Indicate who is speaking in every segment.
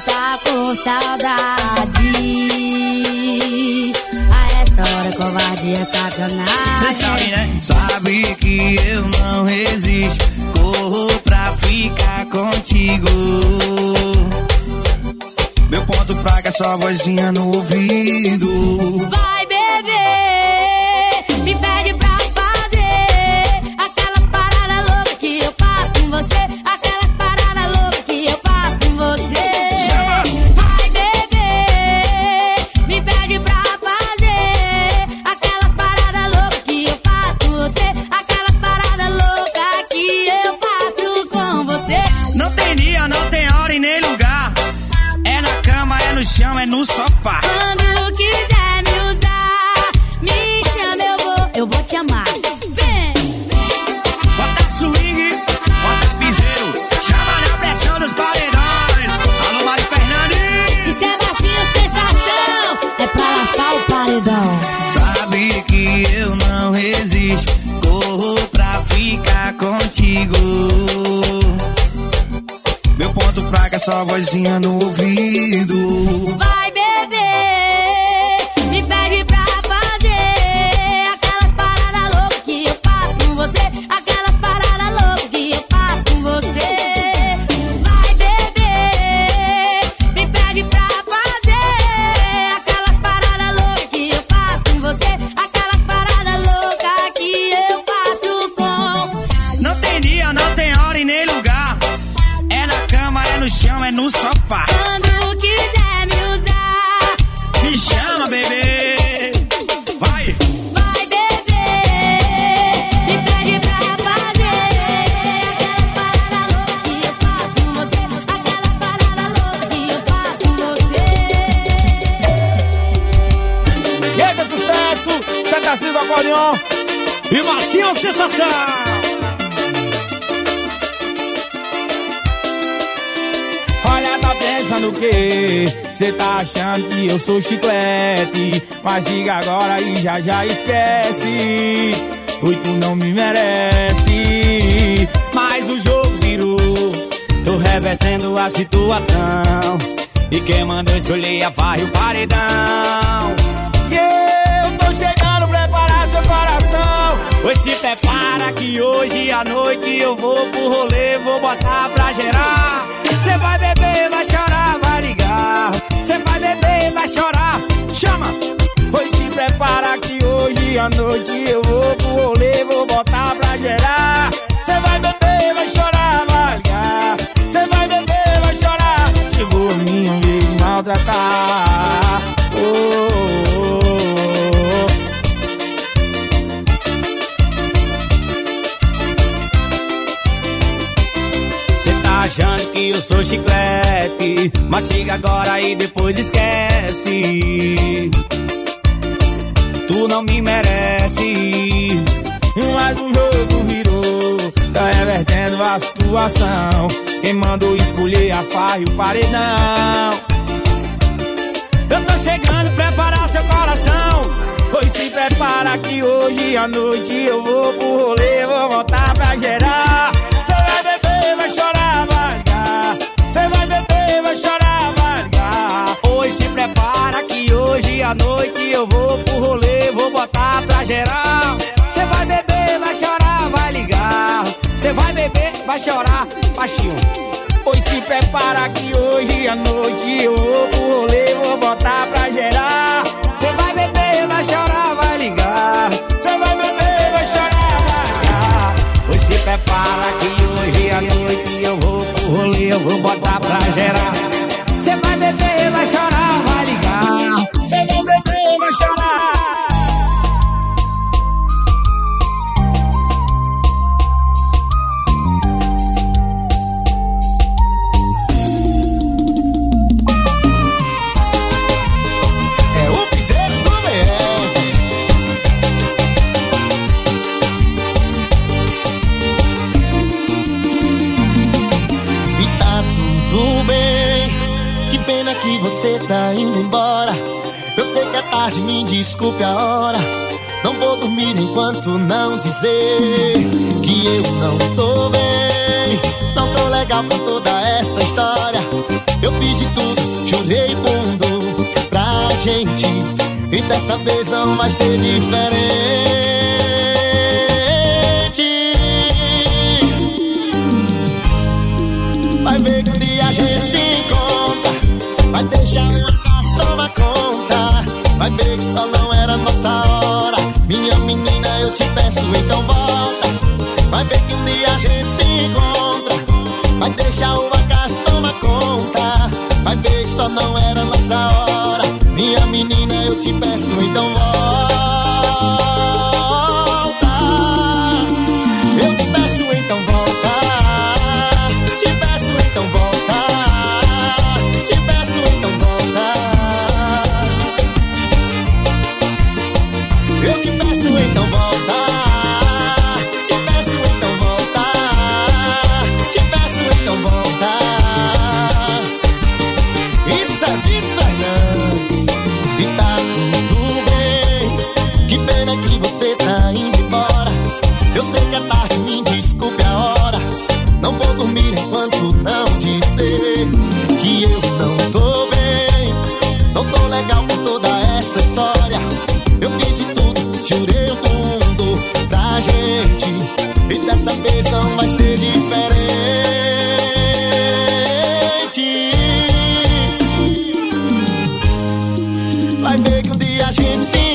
Speaker 1: tá com saudade. A essa hora, covardia, é sacanagem.
Speaker 2: Cê sabe, né? Sabe que eu não resisto. Corro pra ficar contigo. Meu ponto fraco é só vozinha no ouvido.
Speaker 1: Vai, beber. eu vou te amar. Vem!
Speaker 2: Bota swing, bota piseiro, chama na pressão dos paredões. Alô, Mari Fernandes!
Speaker 1: Isso é vazio, sensação, é pra lascar o paredão.
Speaker 2: Sabe que eu não resisto, corro pra ficar contigo. Meu ponto fraco é só vozinha no ouvido.
Speaker 1: Vai. beber. Vai!
Speaker 2: Vai
Speaker 1: beber e pede pra fazer aquelas paradas loucas que eu faço com você. Aquelas paradas loucas que eu faço com você.
Speaker 3: E aí, sucesso, Santa Silva, Acordeon e Marcinho Sensação. pensando o quê? Cê tá achando que eu sou chiclete? Mas diga agora e já já esquece. Oi, tu não me merece. Mas o jogo virou. Tô revertendo a situação. E quem mandou escolher a varre o paredão. E eu tô chegando, preparar seu coração. Pois se prepara que hoje à noite eu vou pro rolê, vou botar pra gerar. Cê vai
Speaker 4: ver. Robot você tá indo embora. Eu sei que é tarde, me desculpe a hora. Não vou dormir enquanto não dizer que eu não tô bem. Não tô legal com toda essa história. Eu fiz
Speaker 5: de tudo, jurei mundo pra gente. E dessa vez não vai ser diferente. Vai ver que um dia a gente se encontra. Vai deixar casa tomar conta. Vai ver que só não era nossa hora. Minha menina, eu te peço, então volta. Vai ver que um dia a gente se encontra. Vai deixar o bagaço tomar conta. Vai ver que só não era nossa hora. Minha menina, eu te peço, então volta. a
Speaker 6: dream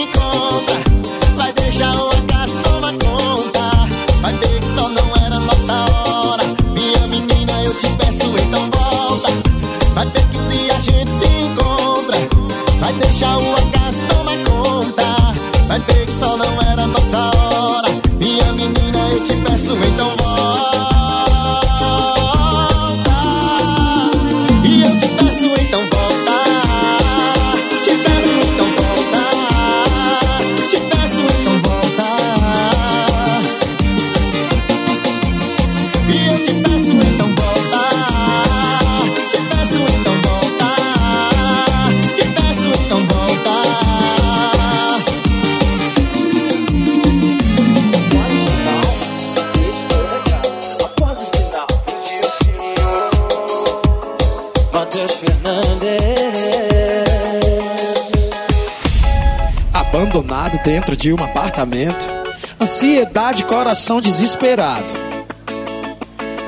Speaker 6: Fernandes. Abandonado dentro de um apartamento. Ansiedade, coração desesperado.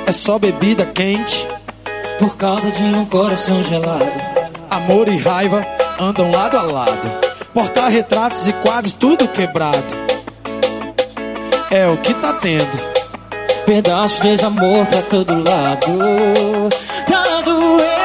Speaker 6: É só bebida quente. Por causa de um coração gelado. Amor e raiva andam lado a lado. Portar-retratos e quadros, tudo quebrado. É o que tá tendo. Pedaço de desamor pra todo lado. Tá doendo,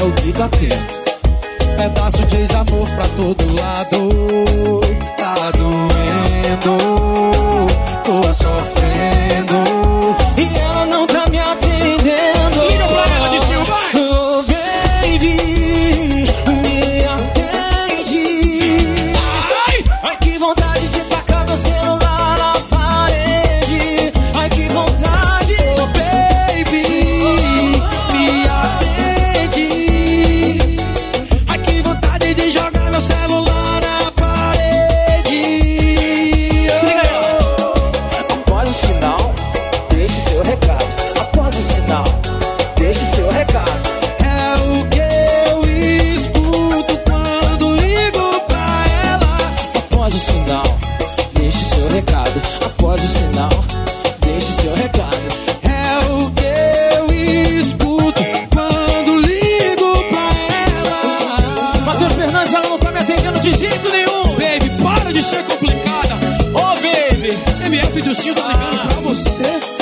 Speaker 6: É o que tá tendo. Pedaço de ex-amor pra todo lado. Tá doendo. Tô sofrendo. E ela não tá me atendendo.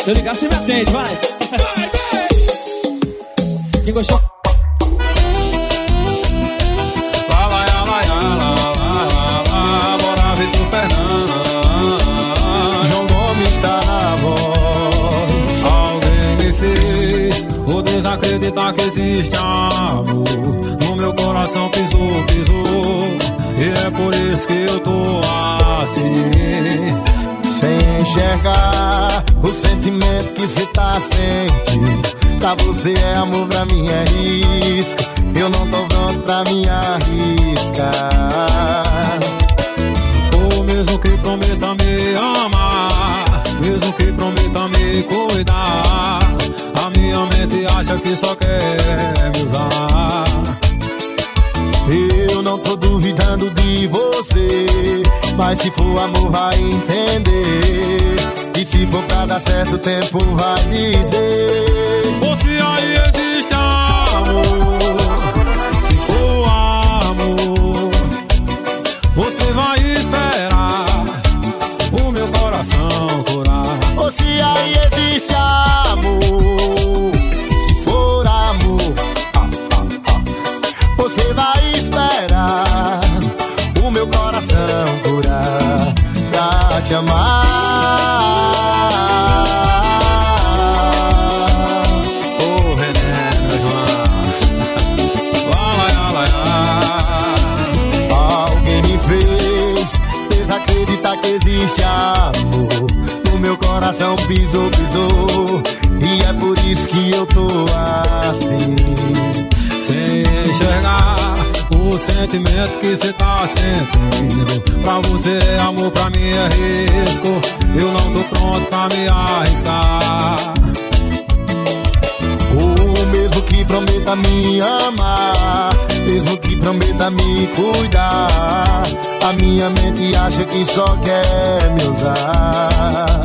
Speaker 6: Se eu ligar, você me atende, vai. Quem gostou?
Speaker 7: Lá, lá, lá, lá, lá, lá, lá, lá, bora Vitor Fernandes.
Speaker 5: João Gomes tá na voz.
Speaker 7: Alguém me fez o desacreditar que existe amor. No meu coração pisou, pisou. E é por isso que eu tô assim.
Speaker 5: Sem enxergar o sentimento que cê tá sentindo. Pra você é amor, pra mim é risco. Eu não tô pronto pra me arriscar.
Speaker 7: Ou mesmo que prometa me amar, mesmo que prometa me cuidar, a minha mente acha que só quer me usar.
Speaker 5: Eu não tô duvidando de você, mas se for amor vai entender. E se for pra dar certo o tempo vai dizer.
Speaker 7: Ou se aí existe amor, se for amor, você vai esperar o meu coração curar.
Speaker 5: Ou se aí existe que existe amor. No meu coração pisou, pisou. E é por isso que eu tô assim.
Speaker 7: Sem enxergar o sentimento que cê tá sentindo. Pra você é amor, pra mim é risco. Eu não tô pronto pra me arriscar.
Speaker 5: O mesmo que prometa me amar, mesmo que prometa me cuidar. A minha mente acha que só quer me usar.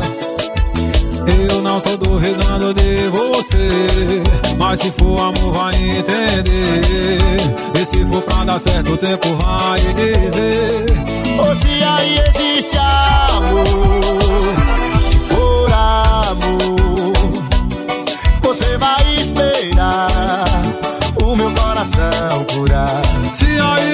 Speaker 7: Eu não tô duvidando de você, mas se for amor vai entender. E se for pra dar certo o tempo vai dizer.
Speaker 5: Ou se aí existe amor, se for amor, você vai esperar coração curar.
Speaker 7: Se aí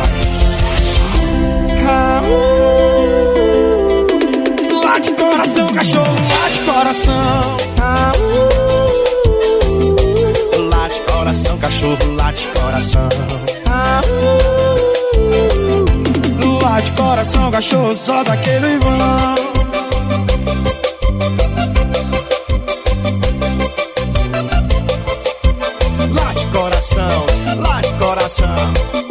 Speaker 5: Cachorro, lá de coração. Lá de coração, cachorro, só daquele vão. Lá de coração, lá de coração.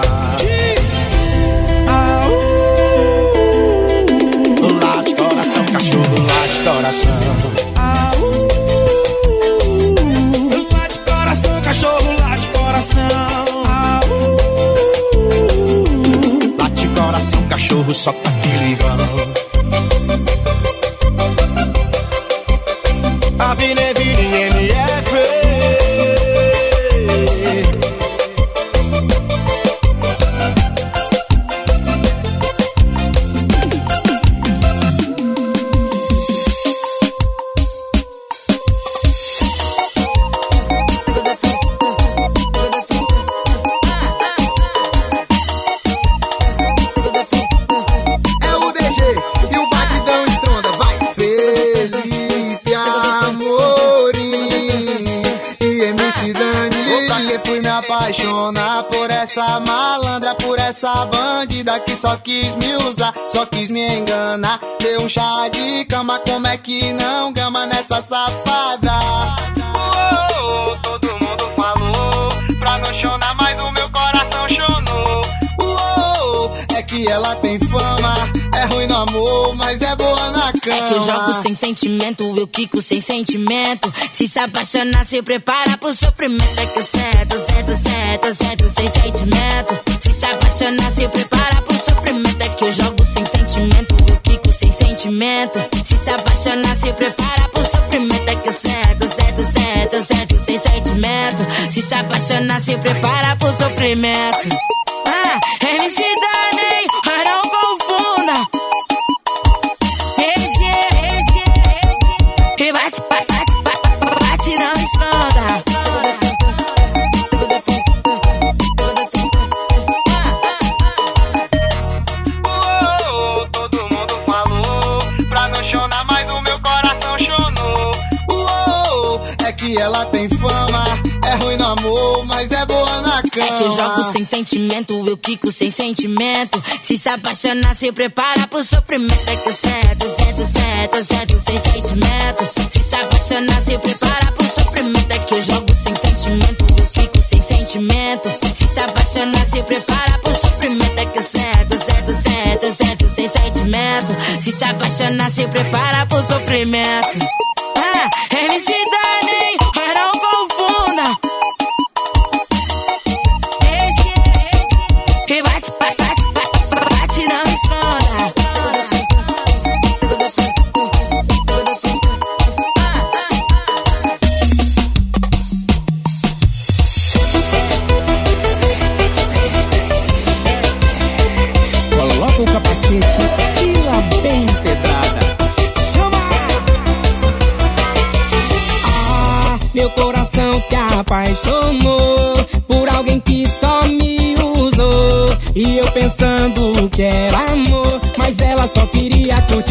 Speaker 8: Cachorro, late coração.
Speaker 6: Late coração, cachorro, late coração.
Speaker 8: Late coração, cachorro, só tá aquele vão. Bandida que só quis me usar, só quis me enganar. Deu um chá de cama, como é que não gama nessa safada? Todo mundo falou pra não chorar, que ela tem fama, é ruim no amor, mas é boa na cama.
Speaker 9: É que eu jogo sem sentimento, eu quico sem sentimento. Se se apaixonar, se prepara pro sofrimento. É que eu certo, certo, certo, certo, sem sentimento. Se se apaixonar, se prepara pro sofrimento. É que eu jogo sem sentimento, eu quico sem sentimento. Se se apaixonar, se prepara pro sofrimento. É que eu certo, certo, certo, certo, sem sentimento. Se se apaixonar, se prepara pro sofrimento. Ah, MC Dani, mas eu jogo sem sentimento, eu quico sem sentimento. Se se apaixonar, se prepara pro sofrimento. É que certo, certo, certo, certo, sem sentimento. Se se apaixonar, se prepara pro sofrimento. É que eu jogo sem sentimento, eu quico sem sentimento. Se se apaixonar, se prepara pro sofrimento. É que certo, certo, certo, certo, sem sentimento. Se se apaixonar, se prepara pro sofrimento. Ah, MC Dani, mas não confunda.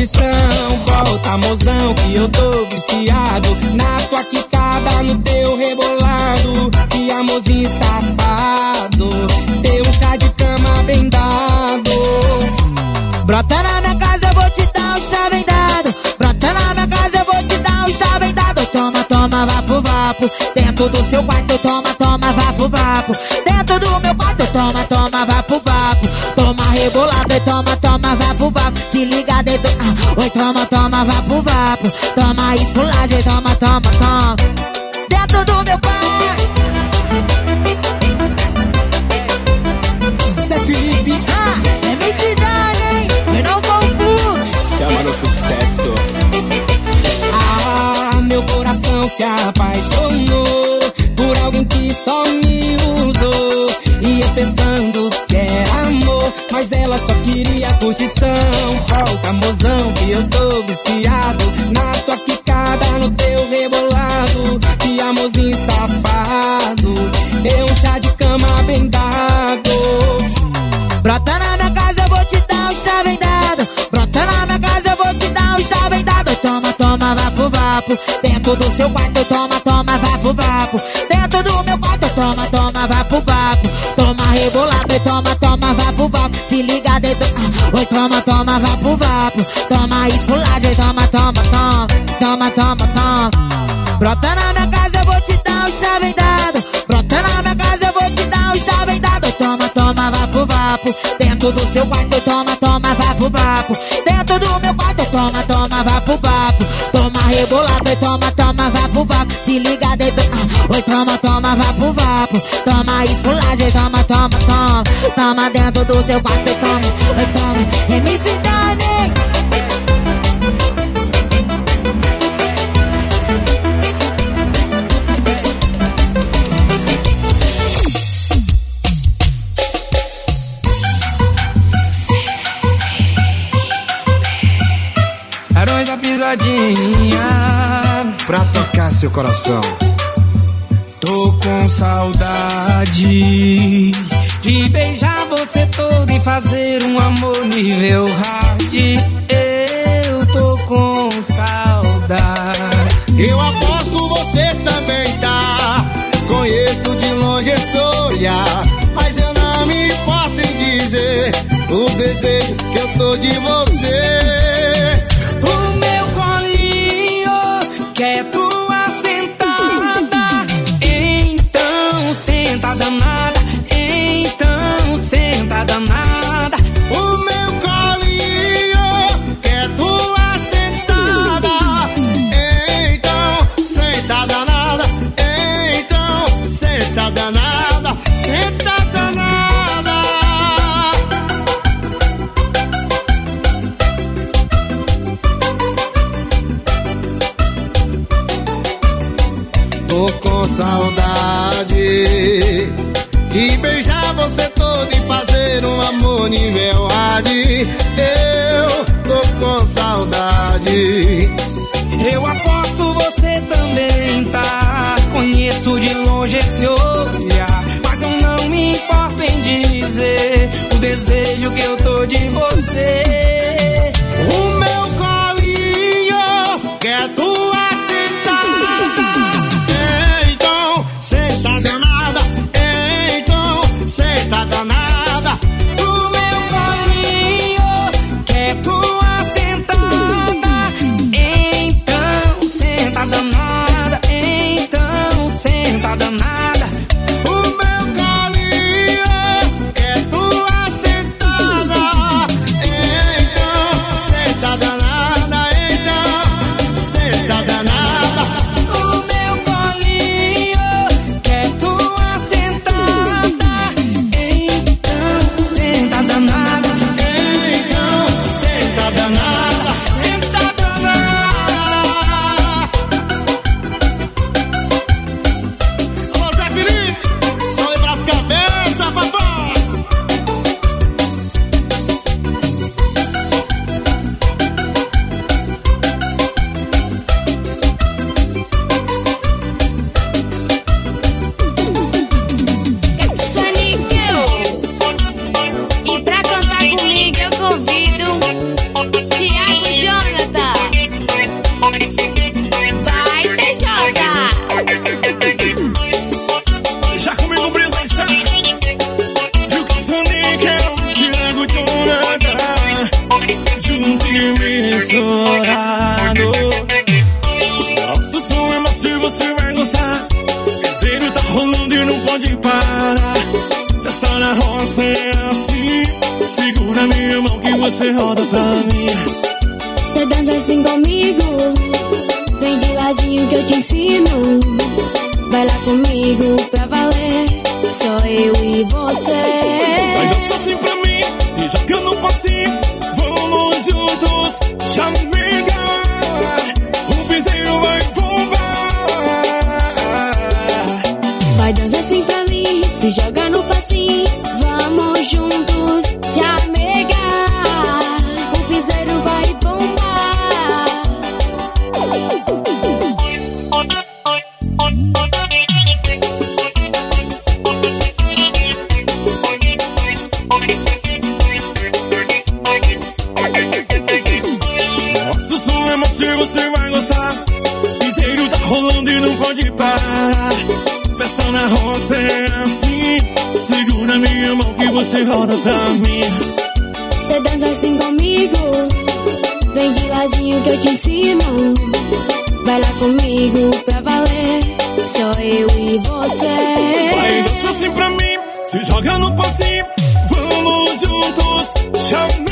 Speaker 10: Curtição. Volta, mozão, que eu tô viciado na tua quicada, no teu rebolado. Que amorzinho safado, deu um chá de cama bem dado. Brota na minha casa, eu vou te dar um chá bem dado. Brota na minha casa, eu vou te dar um chá bem dado. Toma, toma, vapo, vapo. Dentro do seu quarto, toma, toma, vapo, vapo. Dentro do meu quarto, toma, toma, vapo, vapo. Toma rebolado e toma, toma, Se liga dentro. Ah, oi, toma, toma, vapo, vapo. Toma esculagem, toma, toma, toma. Dentro do meu quarto.
Speaker 6: Zé Felipe,
Speaker 10: Ah, é me cidade, hein? Eu não vou puxo.
Speaker 6: chama no sucesso.
Speaker 10: Ah, meu coração se apaixonou por alguém que só me usou. E eu pensando mas ela só queria curtição. Volta, mozão, que eu tô viciado na tua ficada, no teu rebolado. Que amorzinho safado, deu um chá de cama bem dado. Brota na minha
Speaker 11: casa, eu vou te dar um chá bem dado. Brota na minha casa, eu vou te dar um chá bem dado. Toma, toma, vapo, vapo. Dentro do seu quarto, toma, toma, vapo, vapo. Dentro do meu quarto, toma, toma, vapo, vapo. Liga dentro. Ah, oi, toma, toma, vapo, vapo. Toma esculagem, toma, toma, toma. Toma, toma, toma. Brota na minha casa, eu vou te dar um chave dado. Brota na minha casa, eu vou te dar um chave dado. Toma, toma, vapo, vapo. Dentro do seu quarto, toma, toma, vapo, vapo. Dentro do meu quarto, toma, toma, vapo, vapo. Toma rebolado e toma, toma, vapo, vapo. Se liga oi, toma, toma, vapo, vapo. Toma esculagem, toma, toma, toma. Toma dentro do seu quarto, toma, oi, toma. MC Dani.
Speaker 10: Barões da pisadinha.
Speaker 8: Pra tocar seu coração.
Speaker 10: Saudade de beijar você todo e fazer um amor nível hard. Eu tô com saudade.
Speaker 8: Eu aposto você também tá. Conheço de longe esse olhar. Mas eu não me importo em dizer o desejo que eu tô de você. Beijar você todo e fazer um amor nível hard. Eu tô com saudade.
Speaker 10: Eu aposto você também tá. Conheço de longe esse olhar. Mas eu não me importo em dizer o desejo que eu tô de você.
Speaker 8: O meu colinho quer tua danada.
Speaker 10: O meu colinho quer tua sentada. Então senta danada. Então senta danada.
Speaker 12: Não parar Festa na roça é assim. Segura minha mão que você roda pra mim.
Speaker 1: Cê dança assim comigo. Vem de ladinho que eu te ensino. Vai lá comigo pra valer. Só eu e
Speaker 12: Vai
Speaker 1: você
Speaker 12: dançar assim pra mim. Se joga no passinho Vamos juntos você vai
Speaker 1: gostar. Piseiro
Speaker 12: tá rolando e não pode parar. Festa na roça é assim. Segura minha mão que você roda pra mim.
Speaker 1: Você dança assim comigo. Vem de ladinho que eu te ensino. Vai lá comigo pra valer. Só eu e você.
Speaker 12: Vai dança assim pra mim. Se joga no passinho. Vamos juntos.
Speaker 1: Chama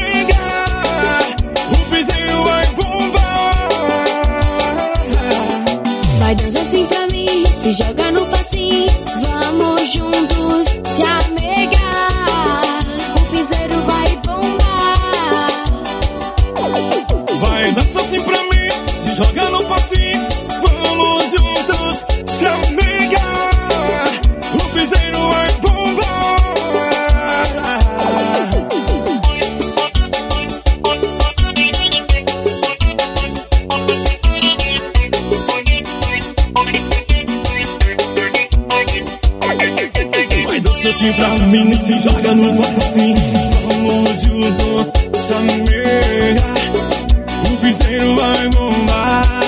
Speaker 1: Assim pra mim, se joga no passinho. Vamos juntos, chamegar. O piseiro vai bombar.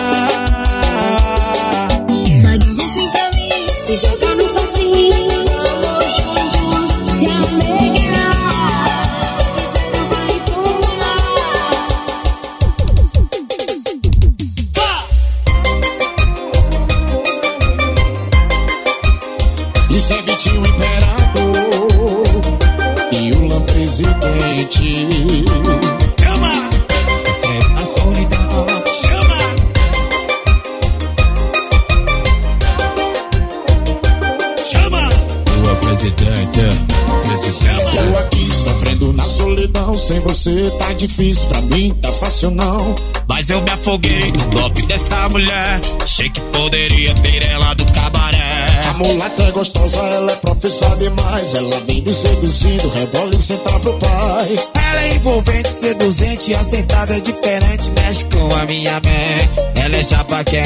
Speaker 13: Presidente. Tô aqui sofrendo na solidão. Sem você tá difícil, pra mim tá fácil não.
Speaker 4: Mas eu me afoguei no golpe dessa mulher. Achei que poderia ter ela do cabaré.
Speaker 13: A mulata é gostosa, ela é profissa demais. Ela vem me seduzindo, rebola e senta pro pai.
Speaker 4: Ela é envolvente, seduzente, assentada é diferente, mexe com a minha mente. Ela é chapa quem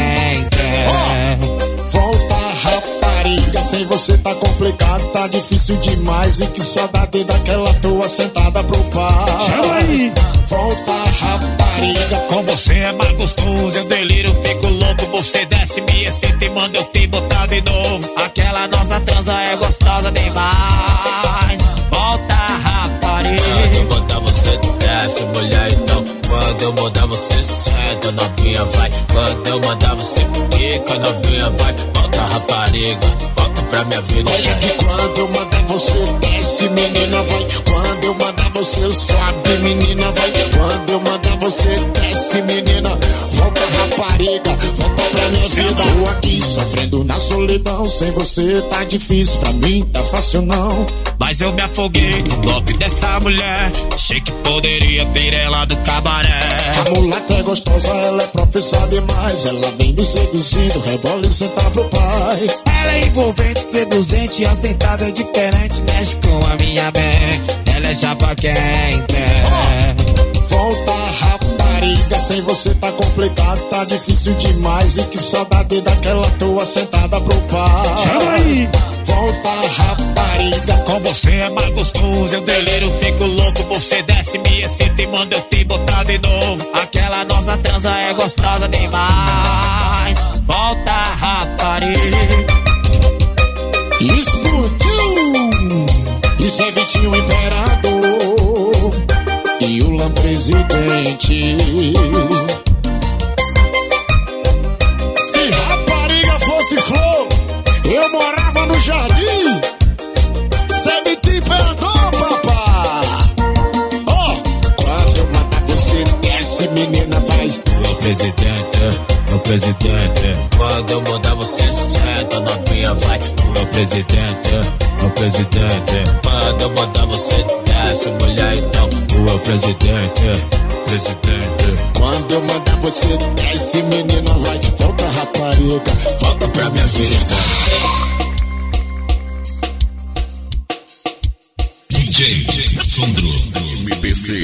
Speaker 4: quer.
Speaker 13: Volta, rapariga, sem você tá complicado, tá difícil demais. E que saudade daquela tua sentada pro pai.
Speaker 12: chama aí.
Speaker 13: Volta, rapariga,
Speaker 4: Com você é mais gostoso, eu deliro, fico louco. Você desce, me excita e manda eu te botar de novo. Aquela nossa transa é gostosa demais. Volta, rapariga.
Speaker 14: Quando você desce, mulher, então Quando eu mandar você senta, novinha vai Quando eu mandar você pica, novinha vai Volta rapariga, volta pra minha vida
Speaker 13: olha que quando eu mandar você desce, menina vai. Quando eu mandar você sobe, menina vai. Quando eu mandar você desce, menina. Volta, rapariga, volta pra minha vida. Tô aqui sofrendo na solidão. Sem você tá difícil, pra mim tá fácil não.
Speaker 4: Mas eu me afoguei no golpe dessa mulher. Achei que poderia ter ela do cabaré.
Speaker 13: A mulata é gostosa, ela é profissa demais. Ela vem me seduzindo, rebola e senta pro pai.
Speaker 4: Ela é envolvente, seduzente, assentada é diferente, mexe com a minha mente. Ela é chapa quem quer.
Speaker 13: Volta, rapariga, sem você tá complicado, tá difícil demais. E que saudade daquela tua sentada pro pai.
Speaker 12: Chama aí.
Speaker 13: Volta, rapariga,
Speaker 4: Com você é mais gostoso, eu deliro, fico louco. Você desce, me excita e manda eu te botar de novo. Aquela nossa transa é gostosa demais. Volta, rapariga.
Speaker 13: explodiu. Isso é Vitinho Imperador e o Lam vai
Speaker 14: Meu presidente, meu presidente eu mandar você desce, mulher então Meu presidente, presidente
Speaker 13: Quando eu mandar você desce, menina, vai. Volta, rapariga.
Speaker 14: Volta pra minha vida
Speaker 15: DJ Sandro. MPC.